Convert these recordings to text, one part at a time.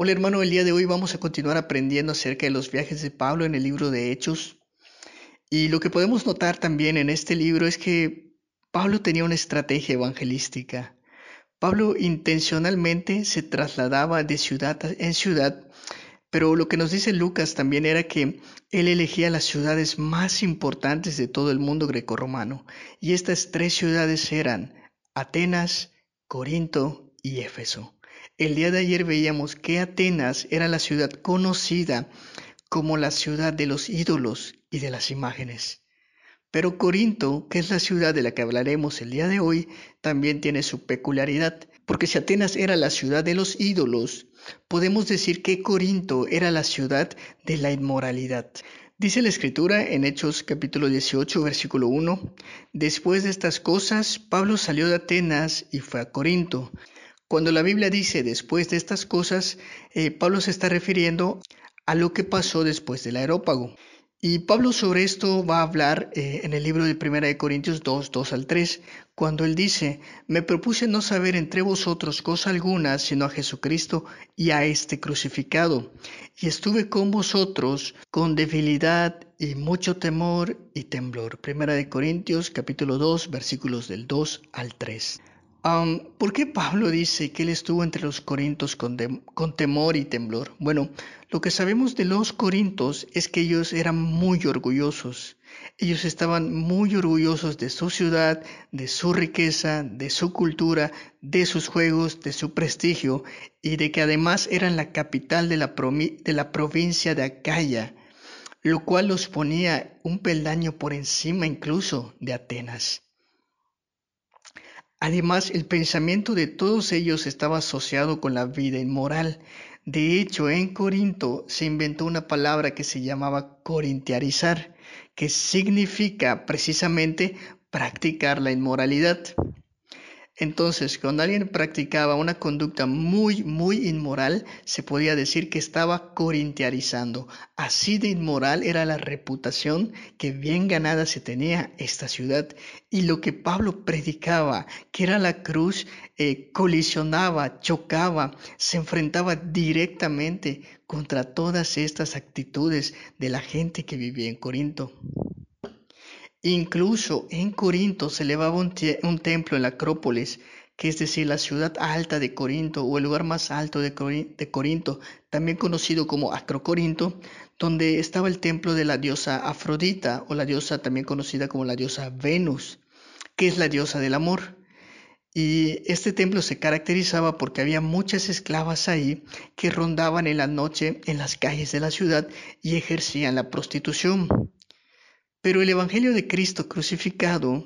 Hola hermano, el día de hoy vamos a continuar aprendiendo acerca de los viajes de Pablo en el libro de Hechos. Y lo que podemos notar también en este libro es que Pablo tenía una estrategia evangelística. Pablo intencionalmente se trasladaba de ciudad en ciudad, pero lo que nos dice Lucas también era que él elegía las ciudades más importantes de todo el mundo grecorromano. Y estas tres ciudades eran Atenas, Corinto y Éfeso. El día de ayer veíamos que Atenas era la ciudad conocida como la ciudad de los ídolos y de las imágenes. Pero Corinto, que es la ciudad de la que hablaremos el día de hoy, también tiene su peculiaridad, porque si Atenas era la ciudad de los ídolos, podemos decir que Corinto era la ciudad de la inmoralidad. Dice la escritura en Hechos capítulo 18, versículo 1, Después de estas cosas, Pablo salió de Atenas y fue a Corinto. Cuando la Biblia dice después de estas cosas, eh, Pablo se está refiriendo a lo que pasó después del aerópago. Y Pablo sobre esto va a hablar eh, en el libro de 1 Corintios 2, 2 al 3, cuando él dice, me propuse no saber entre vosotros cosa alguna, sino a Jesucristo y a este crucificado. Y estuve con vosotros con debilidad y mucho temor y temblor. 1 Corintios capítulo 2, versículos del 2 al 3. ¿Por qué Pablo dice que él estuvo entre los corintos con, con, temor y temblor? Bueno, lo que sabemos de los corintos es que ellos eran muy orgullosos. Ellos estaban muy orgullosos de su ciudad, de su riqueza, de su cultura, de sus juegos, de su prestigio y de que además eran la capital de la, de la provincia de Acaya, lo cual los ponía un peldaño por encima incluso de Atenas. Además, el pensamiento de todos ellos estaba asociado con la vida inmoral. De hecho, en Corinto se inventó una palabra que se llamaba corintiarizar, que significa precisamente practicar la inmoralidad. Entonces, cuando alguien practicaba una conducta muy, muy inmoral, se podía decir que estaba corintiarizando. Así de inmoral era la reputación que bien ganada se tenía esta ciudad. Y lo que Pablo predicaba, que era la cruz, eh, colisionaba, chocaba, se enfrentaba directamente contra todas estas actitudes de la gente que vivía en Corinto. Incluso en Corinto se elevaba un, templo en la Acrópolis, que es decir, la ciudad alta de Corinto o el lugar más alto de, Corinto, también conocido como Acrocorinto, donde estaba el templo de la diosa Afrodita o la diosa también conocida como la diosa Venus, que es la diosa del amor. Y este templo se caracterizaba porque había muchas esclavas ahí que rondaban en la noche en las calles de la ciudad y ejercían la prostitución. Pero el Evangelio de Cristo crucificado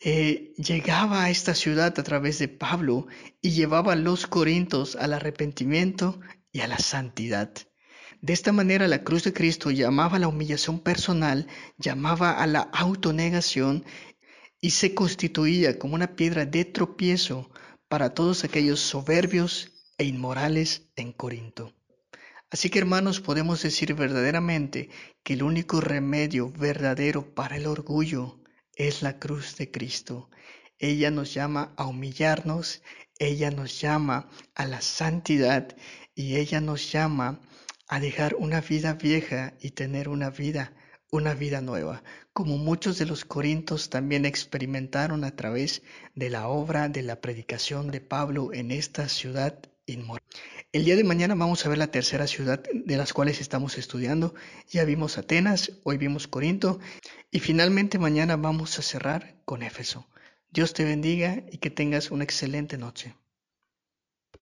eh, llegaba a esta ciudad a través de Pablo y llevaba a los corintos al arrepentimiento y a la santidad. De esta manera la cruz de Cristo llamaba a la humillación personal, llamaba a la autonegación y se constituía como una piedra de tropiezo para todos aquellos soberbios e inmorales en Corinto. Así que hermanos, podemos decir verdaderamente que el único remedio verdadero para el orgullo es la cruz de Cristo. Ella nos llama a humillarnos, ella nos llama a la santidad y ella nos llama a dejar una vida vieja y tener una vida, una vida nueva, como muchos de los corintos también experimentaron a través de la obra de la predicación de Pablo en esta ciudad El día de mañana vamos a ver la tercera ciudad de las cuales estamos estudiando. Ya vimos Atenas, hoy vimos Corinto y finalmente mañana vamos a cerrar con Éfeso. Dios te bendiga y que tengas una excelente noche.